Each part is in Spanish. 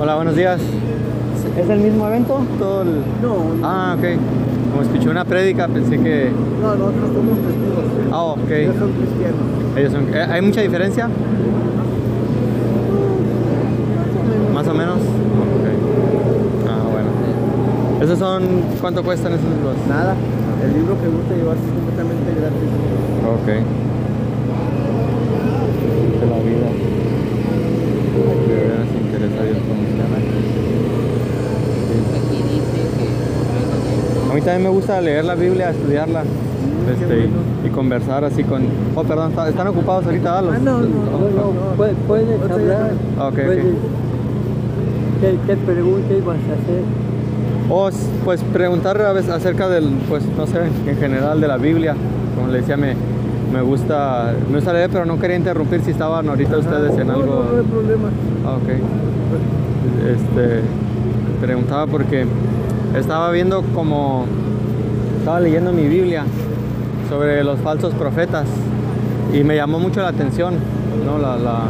Hola, buenos días. ¿Es el mismo evento? Todo el... No, Ah, ok. Como escuché una prédica, pensé que... no, nosotros somos testigos. Ah, ok. Ellos son cristianos. Ellos son- ¿eh, ¿Hay mucha diferencia? ¿Más o menos? Ok. Ah, bueno. ¿Esos son... ¿Cuánto cuestan esos libros? Nada, el libro que gusta llevarse es completamente gratis. Ok. De la vida. Interesa a mí también me gusta leer la Biblia, estudiarla. Este, y- y conversar así con... Oh, perdón, ¿está- ¿están ocupados ahorita? Ah, no, no, No, no, puedes, puedes Ahorita ya hablar. Ah, ok, ok. ¿Qué, qué preguntas vas a hacer? O s- pues preguntar a veces acerca del, pues no sé, en general de la Biblia. Como le decía, me, me gusta, me gusta leer, pero no quería interrumpir si estaban ahorita ustedes en no, algo. No, no hay problema. Ah, ok. Este, preguntaba porque estaba viendo como, estaba leyendo mi Biblia sobre los falsos profetas y me llamó mucho la atención, ¿no? La, la-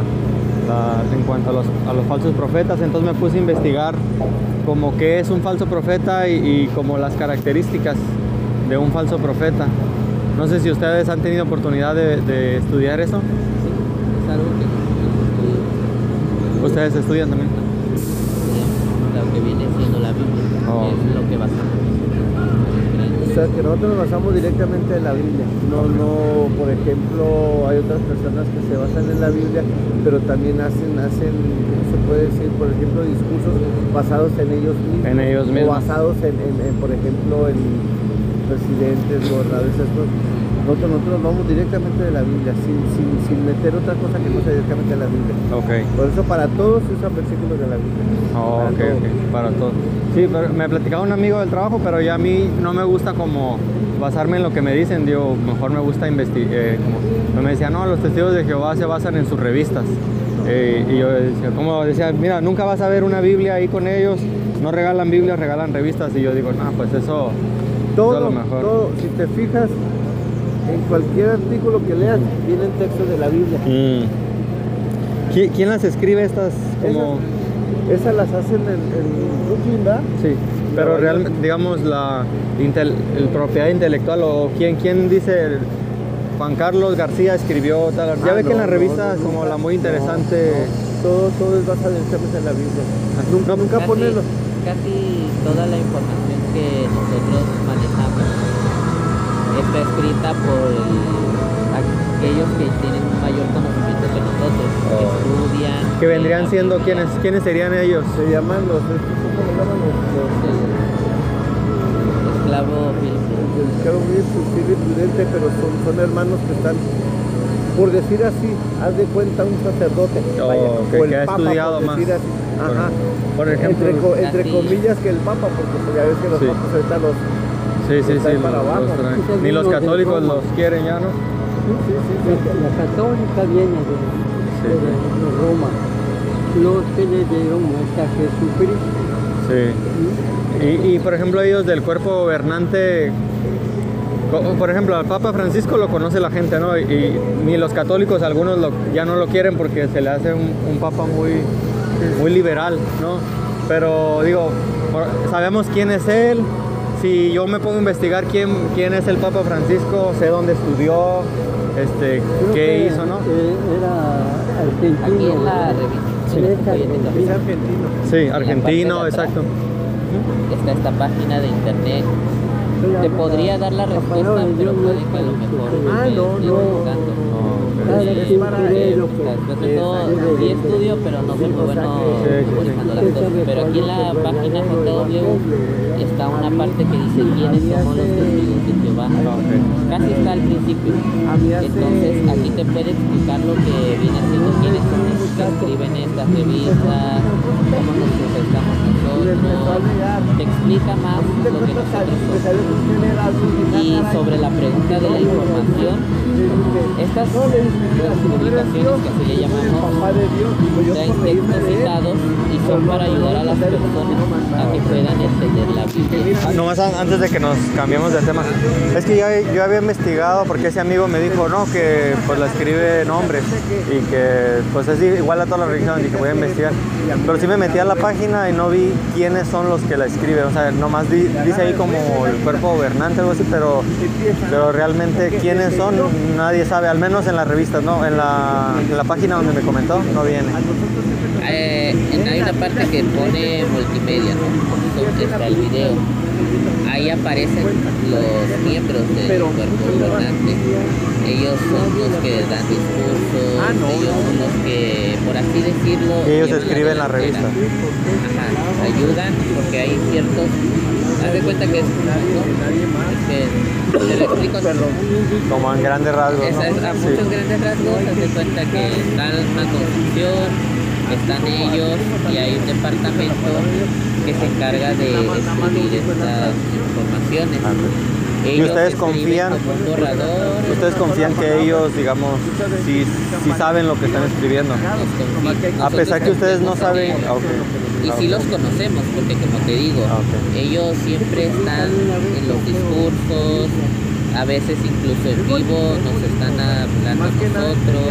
en cuanto a los, a los falsos profetas, entonces me puse a investigar como qué es un falso profeta y, y como las características de un falso profeta. No sé si ustedes han tenido oportunidad de, de estudiar eso. Es algo que Ustedes estudian también. lo que viene siendo la Biblia. Oh. Es lo que basamos sea, que nosotros nos basamos directamente en la Biblia. No, no, por ejemplo, hay otras personas que se basan en la Biblia, pero también hacen, hacen, ¿cómo se puede decir? Por ejemplo, discursos basados en ellos mismos. En ellos mismos. O basados en, en- en, por ejemplo, en presidentes, gobernadores, cosas. Nosotros, nosotros nos vamos directamente de la Biblia, sin, sin, sin meter otra cosa que no sea directamente de la Biblia. Ok. Por eso para todos se usan versículos de la Biblia. Oh, Para ok, todos. ok, para todos. Sí, pero me platicaba un amigo del trabajo, pero ya a mí no me gusta como basarme en lo que me dicen, digo, mejor me gusta investigar, como me decía, no, los testigos de Jehová se basan en sus revistas. Eh, y yo decía, como decía, mira, nunca vas a ver una Biblia ahí con ellos, no regalan Biblias, regalan revistas, y yo digo, no, pues eso, eso es Todo, lo mejor. todo, si te fijas, en cualquier artículo que leas, vienen textos de la Biblia. Mm. ¿Qui- ¿Quién las escribe estas? Como... Esas las hacen en, en Brooklyn, ¿verdad? Sí, pero realmente, digamos, la intel- el propiedad intelectual o quién, quién dice Juan Carlos García escribió tal. Ya Ah, ve que en no, las no, como nunca. la muy interesante. Todo, todo es basado en la Biblia. Nunca, nunca Casi, ponen los... casi toda la información que nosotros manejamos está escrita por el- aquellos que tienen un mayor conocimiento que nosotros, que Oh. estudian. Que vendrían siendo Biblia. quiénes, quiénes serían ellos. Se llaman los... ¿Cómo se llaman los...? los Esclavo prudente, pero son, son hermanos que están, por decir así, haz de cuenta un sacerdote, Oh, vaya, que- o el que ha papa, estudiado por más. decir así. Por- Ajá. por ejemplo, entre, comillas que el papa, porque pues, ya ves que los Sí. papas ahorita los... Sí, sí, sí. para abajo. los Ni los católicos los quieren ya, ¿no? Sí, sí, sí. La, la católica viene de, Sí. de, de Roma. Los que le dieron muerte a Jesucristo. Sí. Y, y, por ejemplo ellos del cuerpo gobernante, por ejemplo al Papa Francisco lo conoce la gente, ¿no? Y, ni los católicos algunos lo- ya no lo quieren porque se le hace un, un Papa muy, muy liberal, ¿no? Pero digo, sabemos quién es él. Si yo me pongo a investigar quién, quién es el Papa Francisco, sé dónde estudió, este, Creo qué que, hizo, ¿no? era argentino. Aquí en la revista Sí. Es argentino. Sí, atrás. exacto. está esta página de internet. Te podría dar la respuesta, pero puede que a lo mejor Ah, no. Es para de todo, sí estudio, pero no soy muy bueno las cosas. Pero aquí en la página JW está una parte que dice quiénes somos los testigos de Jehová. Ok. Casi está al principio. Entonces aquí te puede explicar lo que viene siendo quiénes son los que escriben estas revistas, cómo nos profesamos nosotros. Te explica más lo que nosotros que y sobre la pregunta de la información, estas publicaciones que así le llamamos yo y son para ayudar a las personas a que puedan entender la Biblia. Nomás an- antes de que nos cambiemos de tema, es que ya yo había investigado porque ese amigo me dijo, no, que pues la escribe en hombres y que pues es igual a todas las religiones y que voy a investigar. Pero sí me metí a la página y no vi quiénes son los que la escriben, o sea, nomás di- dice ahí como el cuerpo gobernante o algo así, pero, pero realmente quiénes son nadie sabe, al menos en las revistas, ¿no? En la, en la página donde me comentó no viene. Eh, en- hay una parte que pone multimedia, ¿no? Donde está el video. Ahí aparecen los miembros del cuerpo gobernante. Ellos son los que dan discursos, Ah, no, ellos son los que, por así decirlo, Y ellos escriben la delantera. revista. Ajá, ayudan porque hay ciertos. Haz de cuenta que es. Es que te lo explico. Como en grandes rasgos, es, a ¿no? Sí. muchos grandes rasgos, haz de cuenta que está una construcción, están ellos y hay un departamento que se encarga de escribir estas informaciones. ¿Y Ellos ustedes confían? borrador, ¿Ustedes confían que ellos, digamos, sí, sí saben lo que están escribiendo? A pesar que ustedes no saben... ah. Y sí los conocemos, porque como te digo, Ah, ellos siempre están en los discursos, a veces incluso en vivo, nos están hablando a nosotros.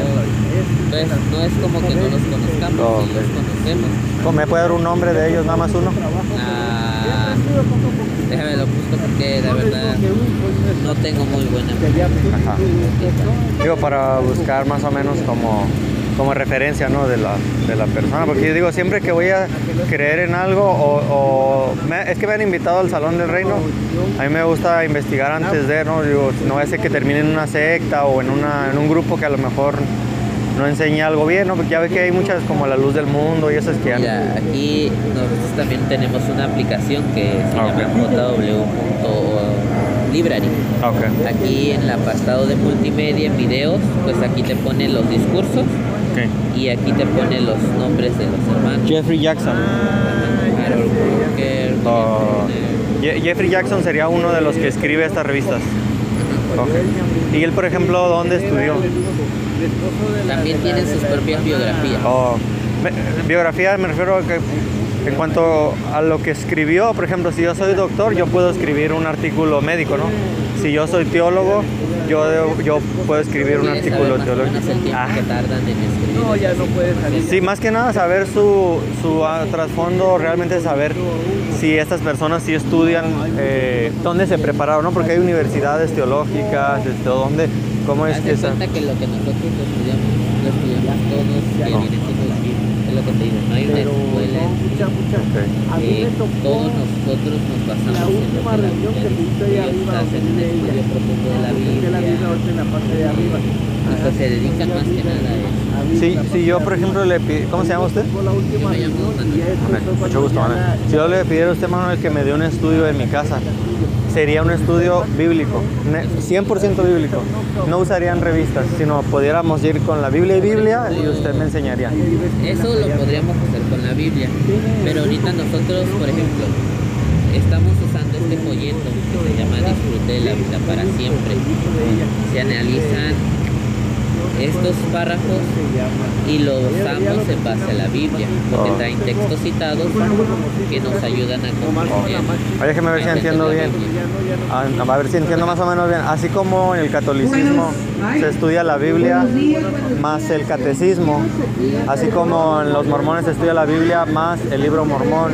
Entonces no es como que no los conozcamos, Ah, sí los conocemos. ¿Me puede dar un nombre de ellos, nada más uno? Ah, déjame lo busco porque la verdad no tengo muy buena Ajá. Digo, para buscar más o menos como, como referencia, ¿no? De la, de la persona. Porque yo digo, siempre que voy a creer en algo, o, o me- es que me han invitado al Salón del Reino, a mí me gusta investigar antes de, ¿no? Digo, no ser que termine en una secta o en, una, en un grupo que a lo mejor no enseña algo bien, ¿no? Porque ya ve que hay muchas como la luz del mundo y esas que. Mira, aquí nosotros también tenemos una aplicación que se Ah, llama jw.library. Ah, ok. Aquí en el apartado de multimedia, en videos, pues aquí te pone los discursos Y aquí te pone los nombres de los hermanos. Jeffrey Jackson. Harold Walker, Oh. Jeffrey Jackson sería uno de los que escribe estas revistas. Y él, por ejemplo, ¿dónde estudió? También tienen sus propias biografías. Oh, biografía me refiero a que en cuanto a lo que escribió, por ejemplo, si yo soy doctor, yo puedo escribir un artículo médico, ¿no? Si yo soy teólogo, yo, debo- yo puedo escribir un ¿Quieres saber artículo más o teológico. menos el tiempo Ah, que tardan en escribir? No, ya no puede salir. Sí, más que nada saber su, su ah, trasfondo, realmente saber si estas personas sí estudian, eh, dónde se prepararon, ¿no? Porque hay universidades teológicas, este, dónde, cómo es que esa... cuenta que lo que nosotros estudiamos, lo estudiamos todos que No. viene siendo la Biblia. Es lo que te digo, no hay una escuela. no, mucha, mucha. Ok. A mí Eh, me tocó todos nosotros nos basamos la en lo última que la reunión Biblia que ahí arriba, un estudio ella. profundo de la de la Biblia ahorita en la parte de arriba. pues se dedican más que nada a eso. Sí, si yo, por ejemplo, le. ¿Cómo se llama usted? La Yo me llamo Manuel, Mucho gusto, Manuel. la- Si yo le pidiera a usted, Manuel, que me dé un estudio en mi casa, sería un estudio bíblico, ne- 100% bíblico. No usarían revistas, sino pudiéramos ir con la Biblia y Biblia y usted me enseñaría. Eso lo podríamos hacer con la Biblia, pero ahorita nosotros, por ejemplo, estamos usando este folleto que se llama Disfrute de la vida para siempre. Se analizan estos párrafos y los usamos en base a la Biblia, porque Oh. traen textos citados que nos ayudan a comprender. Oye, déjeme ver si entiendo bien. Ah, a ver si entiendo más o menos bien. Así como en el catolicismo se estudia la Biblia más el catecismo, así como en los mormones se estudia la Biblia más el libro mormón,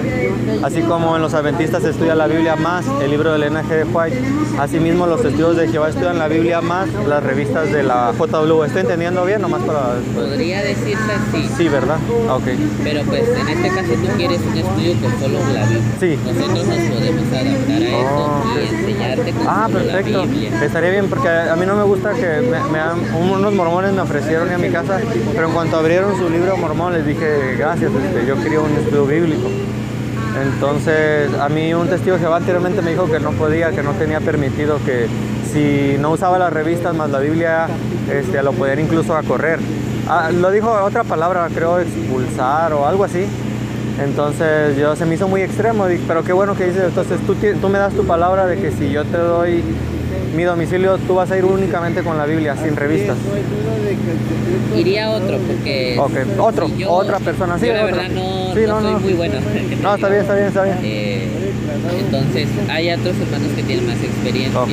así como en los adventistas se estudia la Biblia más el libro del linaje de White, asimismo los testigos de Jehová estudian la Biblia más las revistas de la JW. ¿Estoy entendiendo bien? Nomás para... Podría decirse así, Sí, ¿verdad? Ah, Ok. pero pues en este caso tú quieres un estudio con solo la Biblia. Sí. Nosotros nos podemos adaptar a eso Oh, y ok. enseñarte con Ah, solo perfecto. la Biblia. Estaría bien porque a mí no me gusta que unos mormones me ofrecieron ir a mi casa, pero en cuanto abrieron su libro mormón les dije gracias, este, yo quería un estudio bíblico. Entonces a mí un testigo Jehová anteriormente me dijo que no podía, que no tenía permitido, que si no usaba las revistas más la Biblia, este, lo podían incluso a correr. Ah, lo dijo otra palabra, creo expulsar o algo así. Entonces yo se me hizo muy extremo, pero qué bueno que dices, entonces tú me das tu palabra de que si yo te doy mi domicilio tú vas a ir únicamente con la Biblia, sin revistas. Iría otro, porque. Ok, otro, yo- otra persona, sí, Yo la verdad no, Sí, no no, soy muy bueno. No, está bien, está bien, está bien. Eh, entonces, hay otros hermanos que tienen más experiencia. Ok.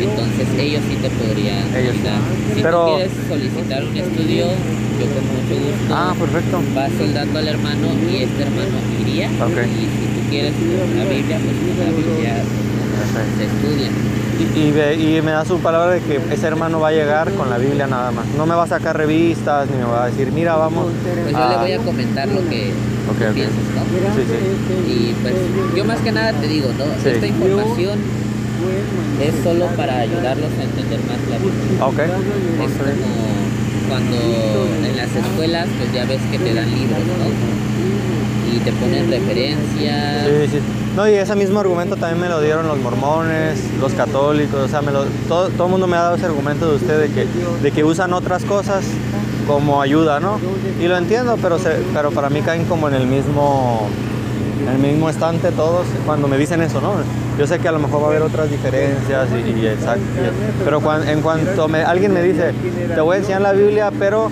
Entonces, ellos sí te podrían Ellos ayudar. Si Pero- tú quieres solicitar un estudio, yo con mucho gusto. Ah, perfecto. Vas soldando al hermano y este hermano iría. Ok. Y si tú quieres la Biblia, pues la Biblia se estudia. Y, y y me da su palabra de que ese hermano va a llegar con la Biblia nada más. No me va a sacar revistas, ni me va a decir, mira, vamos. Pues yo a- le voy a comentar lo que Ok, tú ok. piensas, ¿no? Sí, sí. Y pues yo más que nada te digo, ¿no? Sí. Esta información es solo para ayudarlos a entender más la Biblia. Ok. Es como cuando en las escuelas pues ya ves que te dan libros, ¿no? Y te ponen referencias. Sí, sí. No, y ese mismo argumento también me lo dieron los mormones, los católicos, o sea, me lo, todo, todo el mundo me ha dado ese argumento de usted de que, de que usan otras cosas como ayuda, ¿no? Y lo entiendo, pero, se, pero para mí caen como en el mismo, en el mismo estante todos cuando me dicen eso, ¿no? Yo sé que a lo mejor va a haber otras diferencias y, y y- pero cuan- en cuanto me- alguien me dice, te voy a enseñar la Biblia, pero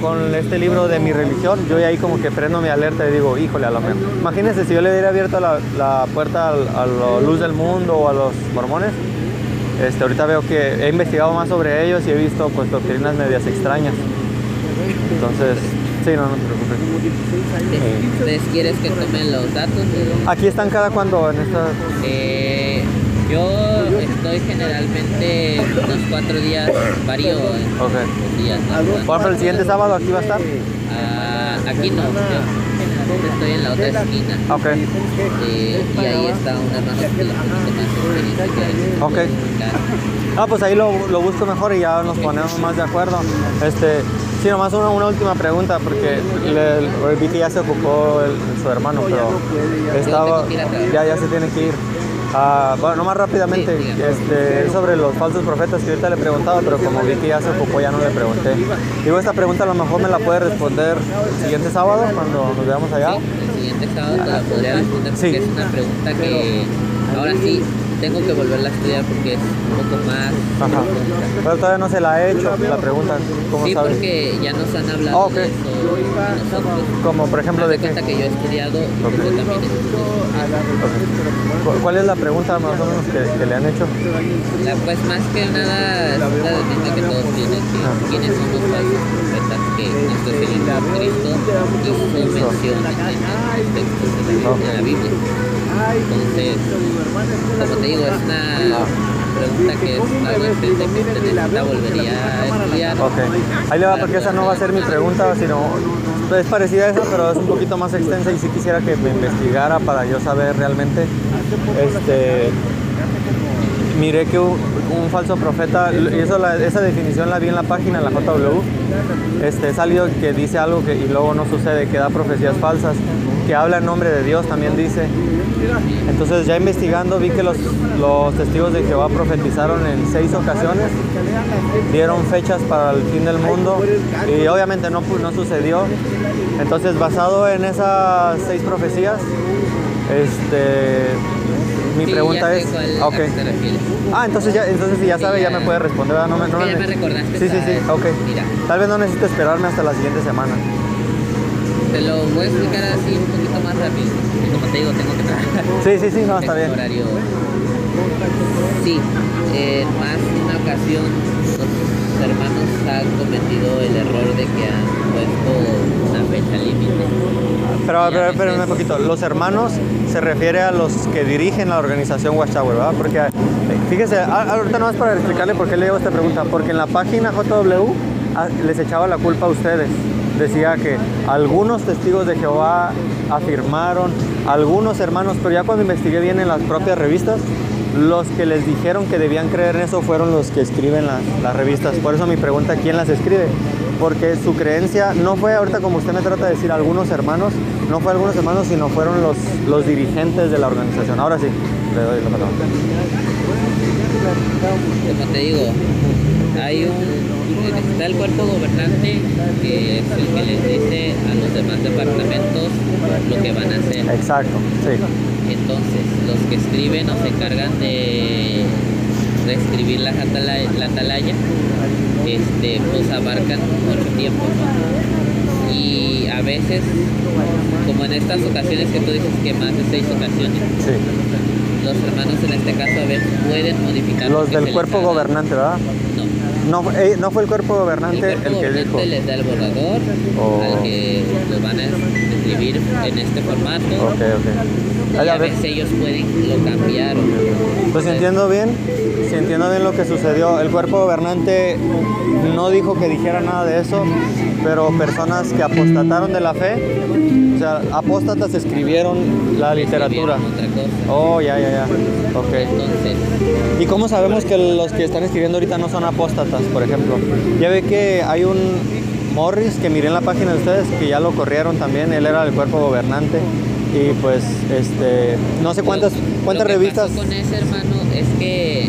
con este libro de mi religión, yo ahí como que prendo mi alerta y digo, híjole, a lo mejor. Imagínense si yo le hubiera abierto la, la puerta al- a la luz del mundo o a los mormones. Este, ahorita veo que he investigado más sobre ellos y he visto pues doctrinas medias extrañas. Entonces, sí, no, no te preocupes. Entonces, ¿quieres que tomen los datos? Aquí están cada cuando en esta... Eh, yo estoy generalmente unos cuatro días, varío en Ok. los días. ¿no? Por ejemplo, el siguiente sábado aquí va a estar. Ah, aquí no, yo estoy en la otra esquina. Ok. Eh, y ahí está un hermano que más experiencia que hay. Ok. Ah, pues ahí lo, lo busco mejor y ya nos ponemos más de acuerdo. Este, sí, nomás una, una última pregunta, porque le, vi que ya se ocupó el- su hermano, pero estaba, ya, ya se tiene que ir. Ah, bueno, nomás rápidamente, este, es sobre los falsos profetas que ahorita le preguntaba, pero como vi que ya se ocupó, ya no le pregunté. Digo, esta pregunta a lo mejor me la puede responder el siguiente sábado, cuando nos veamos allá. Sí, el siguiente sábado te la podría responder porque Sí. es una pregunta que ahora sí tengo que volverla a estudiar porque es un poco más Ajá. Pero todavía no se la he hecho, la pregunta, ¿cómo Sí, sabes? porque ya nos han hablado Ah, ok. de eso nosotros. Como por ejemplo de de cuenta qué. que yo he estudiado y pues yo también. ¿Cu- ¿Cuál es la pregunta más o menos que, que le han hecho? La, pues más que nada es la misma que todos tienen, que Ah. quiénes son los profetas que nuestro Señor Jesucristo hizo mención en, textos de la, Biblia. Entonces, como te digo, es una pregunta que es algo extensa que se necesita volvería a estudiar. Ok. Ahí le va porque esa no va a ser mi pregunta, sino es parecida a esa, pero es un poquito más extensa y sí quisiera que me investigara para yo saber realmente. Este, miré que un, un falso profeta, y eso esa definición la vi en la página, en la JW, este, salió que dice algo que, y luego no sucede, que da profecías falsas, que habla en nombre de Dios, también dice. Entonces ya investigando vi que los, los testigos de Jehová profetizaron en seis ocasiones, dieron fechas para el fin del mundo y obviamente no, no sucedió. Entonces basado en esas seis profecías, este, mi Sí, pregunta ya es, sé cuál- ok. a qué te refieres. Ah, entonces ya, entonces si ya sabe ya ya. me puede responder. No me, no ya me- recordaste Sí, sí, sí, ok. mira. Tal vez no necesito esperarme hasta la siguiente semana. Te lo voy a explicar así un poquito más rápido. Como te digo, tengo que trabajar. Sí, sí, sí, no, está bien. horario. Sí, en más de una ocasión hermanos han cometido el error de que han puesto una fecha límite. Pero, pero, espérame un poquito. Los hermanos se refiere a los que dirigen la organización Watchtower, ¿verdad? Porque, eh, fíjese, ahorita no es para explicarle por qué le hago esta pregunta. Porque en la página JW ah, les echaba la culpa a ustedes. Decía que algunos testigos de Jehová afirmaron, algunos hermanos, pero ya cuando investigué bien en las propias revistas, los que les dijeron que debían creer en eso fueron los que escriben las, las revistas. Por eso mi pregunta, ¿quién las escribe? Porque su creencia no fue ahorita como usted me trata de decir algunos hermanos, no fue algunos hermanos, sino fueron los, los dirigentes de la organización. Ahora sí, le doy la palabra. Como te digo, hay un está el cuerpo gobernante que es el que les dice a los demás departamentos lo que van a hacer. Exacto, sí. Entonces, los que escriben o se encargan de, reescribir la atalaya, la atalaya este, pues abarcan mucho tiempo, ¿no? Y a veces, como en estas ocasiones que tú dices que más de seis ocasiones, Sí. los hermanos en este caso a veces pueden modificar. lo Los que del cuerpo gobernante, ¿verdad? No. No, eh, no fue el cuerpo El gobernante el, cuerpo que dijo. gobernante les da el borrador Oh. al que lo van a escribir en este formato. Ok, ok. Y a veces ellos pueden lo cambiar. Pues si entiendo bien, si entiendo bien lo que sucedió, el cuerpo gobernante no dijo que dijera nada de eso, pero personas que apostataron de la fe, o sea, apóstatas escribieron la literatura. Otra cosa. Oh, ya, ya, ya. Ok. Entonces, ¿Y cómo sabemos que los que están escribiendo ahorita no son apóstatas, por ejemplo? Ya ve que hay un Morris que miré en la página de ustedes que ya lo corrieron también, él era del cuerpo gobernante y pues este no sé cuántas cuántas lo que revistas pasó con ese hermano es que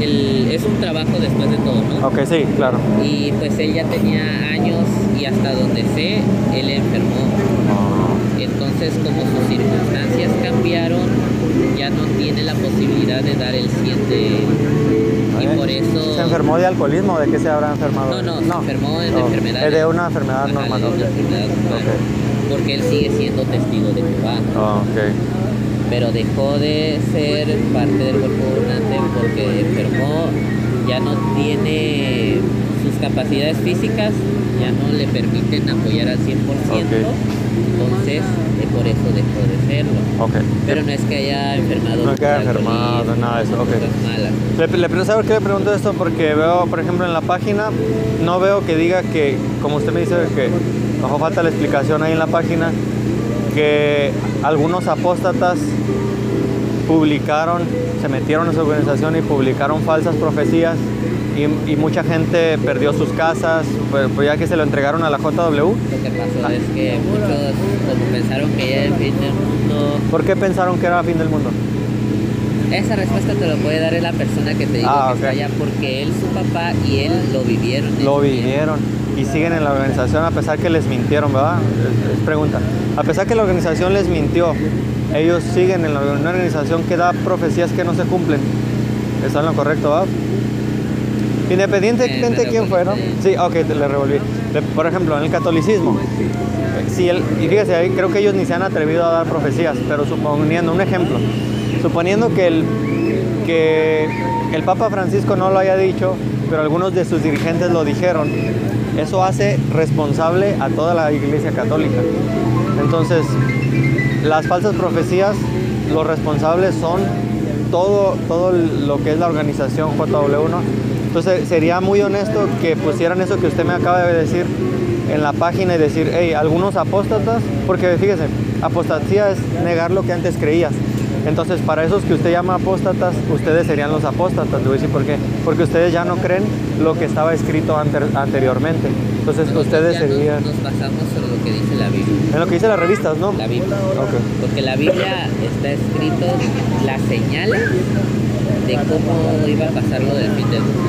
el- es un trabajo después de todo, ¿no? Ok, sí, claro. Y pues él ya tenía años y hasta donde sé, él enfermó. Entonces, como sus circunstancias cambiaron, ya no tiene la posibilidad de dar el 100 de... Y por eso... ¿Se enfermó de alcoholismo? ¿De qué se habrá enfermado? No, no, se enfermó de enfermedades. Es de una enfermedad normal. de una ok. enfermedad normal. Porque él sigue siendo testigo de Jehová. Oh, ok. pero dejó de ser parte del cuerpo gobernante porque enfermó, ya no tiene sus capacidades físicas, ya no le permiten apoyar al 100%, entonces eh, por eso dejó de serlo. Ok. Pero no es que haya enfermado. No que haya enfermado, nada de eso, ok. cosas malas. Le, le, ¿Sabe qué le pregunto esto? Porque veo, por ejemplo, en la página, no veo que diga que, como usted me dice, que bajo falta la explicación ahí en la página, que algunos apóstatas publicaron, se metieron en su organización y publicaron falsas profecías y, y mucha gente perdió sus casas, pues, pues ya que se lo entregaron a la JW. Lo que pasó es que muchos, como pensaron que ya el fin del mundo, ¿Por qué pensaron que era fin del mundo? esa respuesta te lo puede dar la persona que te digo Ah, que ok. está allá, porque él, su papá y él lo vivieron. Lo vivieron y siguen en la organización a pesar que les mintieron, ¿verdad? Es, es pregunta. A pesar que la organización les mintió, ellos siguen en la, una organización que da profecías que no se cumplen. ¿Está en lo correcto, ¿verdad? Independientemente Eh, de quién fue, ¿no? Sí, ok, te le revolví. Le- Por ejemplo, en el catolicismo, si el, y fíjese, ahí creo que ellos ni se han atrevido a dar profecías, pero suponiendo, un ejemplo, suponiendo que el, que el Papa Francisco no lo haya dicho, pero algunos de sus dirigentes lo dijeron, eso hace responsable a toda la Iglesia Católica. Entonces, las falsas profecías, los responsables son todo, todo lo que es la organización JW1. Entonces sería muy honesto que pusieran eso que usted me acaba de decir en la página y decir, hey, algunos apóstatas, porque fíjese, apostasía es negar lo que antes creías. Entonces, para esos que usted llama apóstatas, ustedes serían los apóstatas. Le voy a decir por qué. Porque ustedes ya no creen lo que estaba escrito anter- anteriormente. Entonces, ustedes ya nos- serían... Nos, basamos sobre lo que dice la Biblia. En lo que dicen las revistas, ¿no? La Biblia. Ok. Porque la Biblia está escrito las señales de cómo iba a pasar lo del fin del mundo.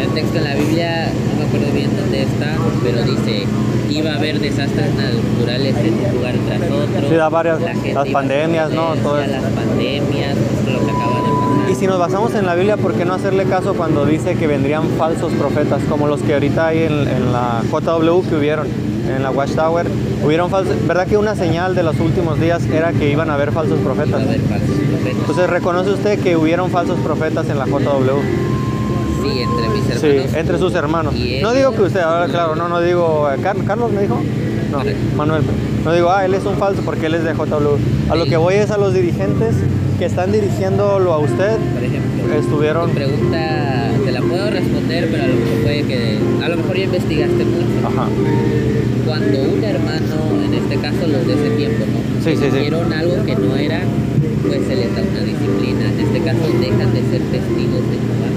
El texto en la Biblia, no me acuerdo bien dónde está, pero dice, iba a haber desastres naturales en un lugar tras otro. Sí, da varias- la las pandemias, ¿no? Todo. Las pandemias, lo que acaba de pasar. Y si nos basamos en la Biblia, ¿por qué no hacerle caso cuando dice que vendrían falsos profetas, como los que ahorita hay en, en la JW que hubieron, en la Watchtower? Hubieron falsos, ¿verdad que una señal de los últimos días era que iban a haber falsos profetas? a haber falsos profetas. Entonces, ¿reconoce usted que hubieron falsos profetas en la JW? Sí, entre mis Sí, hermanos. entre sus hermanos. No digo que usted, ahora claro, no, no digo, eh, Car- ¿Carlos me dijo? No. Manuel. No digo, ah, él es un falso porque él es de JW. A lo Sí. que voy es a los dirigentes que están dirigiéndolo a usted, Por ejemplo. estuvieron... Tu pregunta te la puedo responder, pero a lo mejor puede que. A lo mejor ya investigaste mucho. Ajá. Cuando un hermano, en este caso los de ese tiempo, ¿no? Sí, sí, sí. Hicieron algo que no era, pues se les da una disciplina. En este caso dejan de ser testigos de Jehová.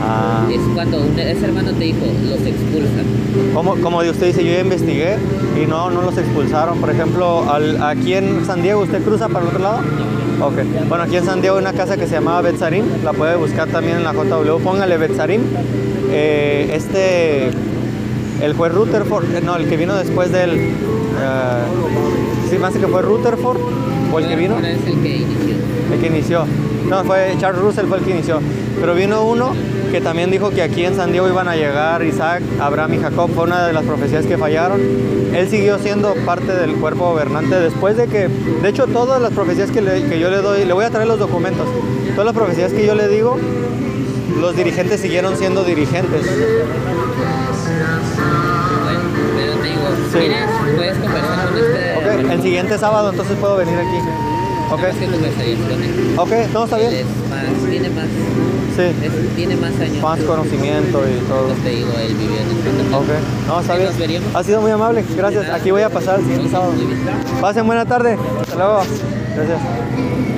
Ah. Es cuando un, ese hermano te dijo, los expulsan. Como, como usted dice, yo ya investigué y no, no los expulsaron. Por ejemplo, al- aquí en San Diego, ¿usted cruza para el otro lado? Ok. Bueno, aquí en San Diego hay una casa que se llamaba Betzarim. La puede buscar también en la JW. Póngale Betzarim. Eh, este, el juez Rutherford, eh, no, el que vino después del... eh, sí, más que fue Rutherford o el que vino. Es el que inició. el que inició. No, fue Charles Russell fue el que inició. Pero vino uno que también dijo que aquí en San Diego iban a llegar Isaac, Abraham y Jacob. Fue una de las profecías que fallaron. Él siguió siendo parte del cuerpo gobernante después de que, de hecho, todas las profecías que, le- que yo le doy, le voy a traer los documentos. Todas las profecías que yo le digo, los dirigentes siguieron siendo dirigentes. Sí. ¿quieres? Puedes conversar con este. Ok, el siguiente sábado entonces puedo venir aquí. Ok, que con ok, no, está Él bien. es más, tiene más, Sí, es- tiene más años. más conocimiento y todo. Te digo, él vivió en el Ok, no, está bien. Ha sido muy amable, gracias. Aquí voy a pasar el siguiente sábado. Pasen buena tarde. Hasta luego. Gracias.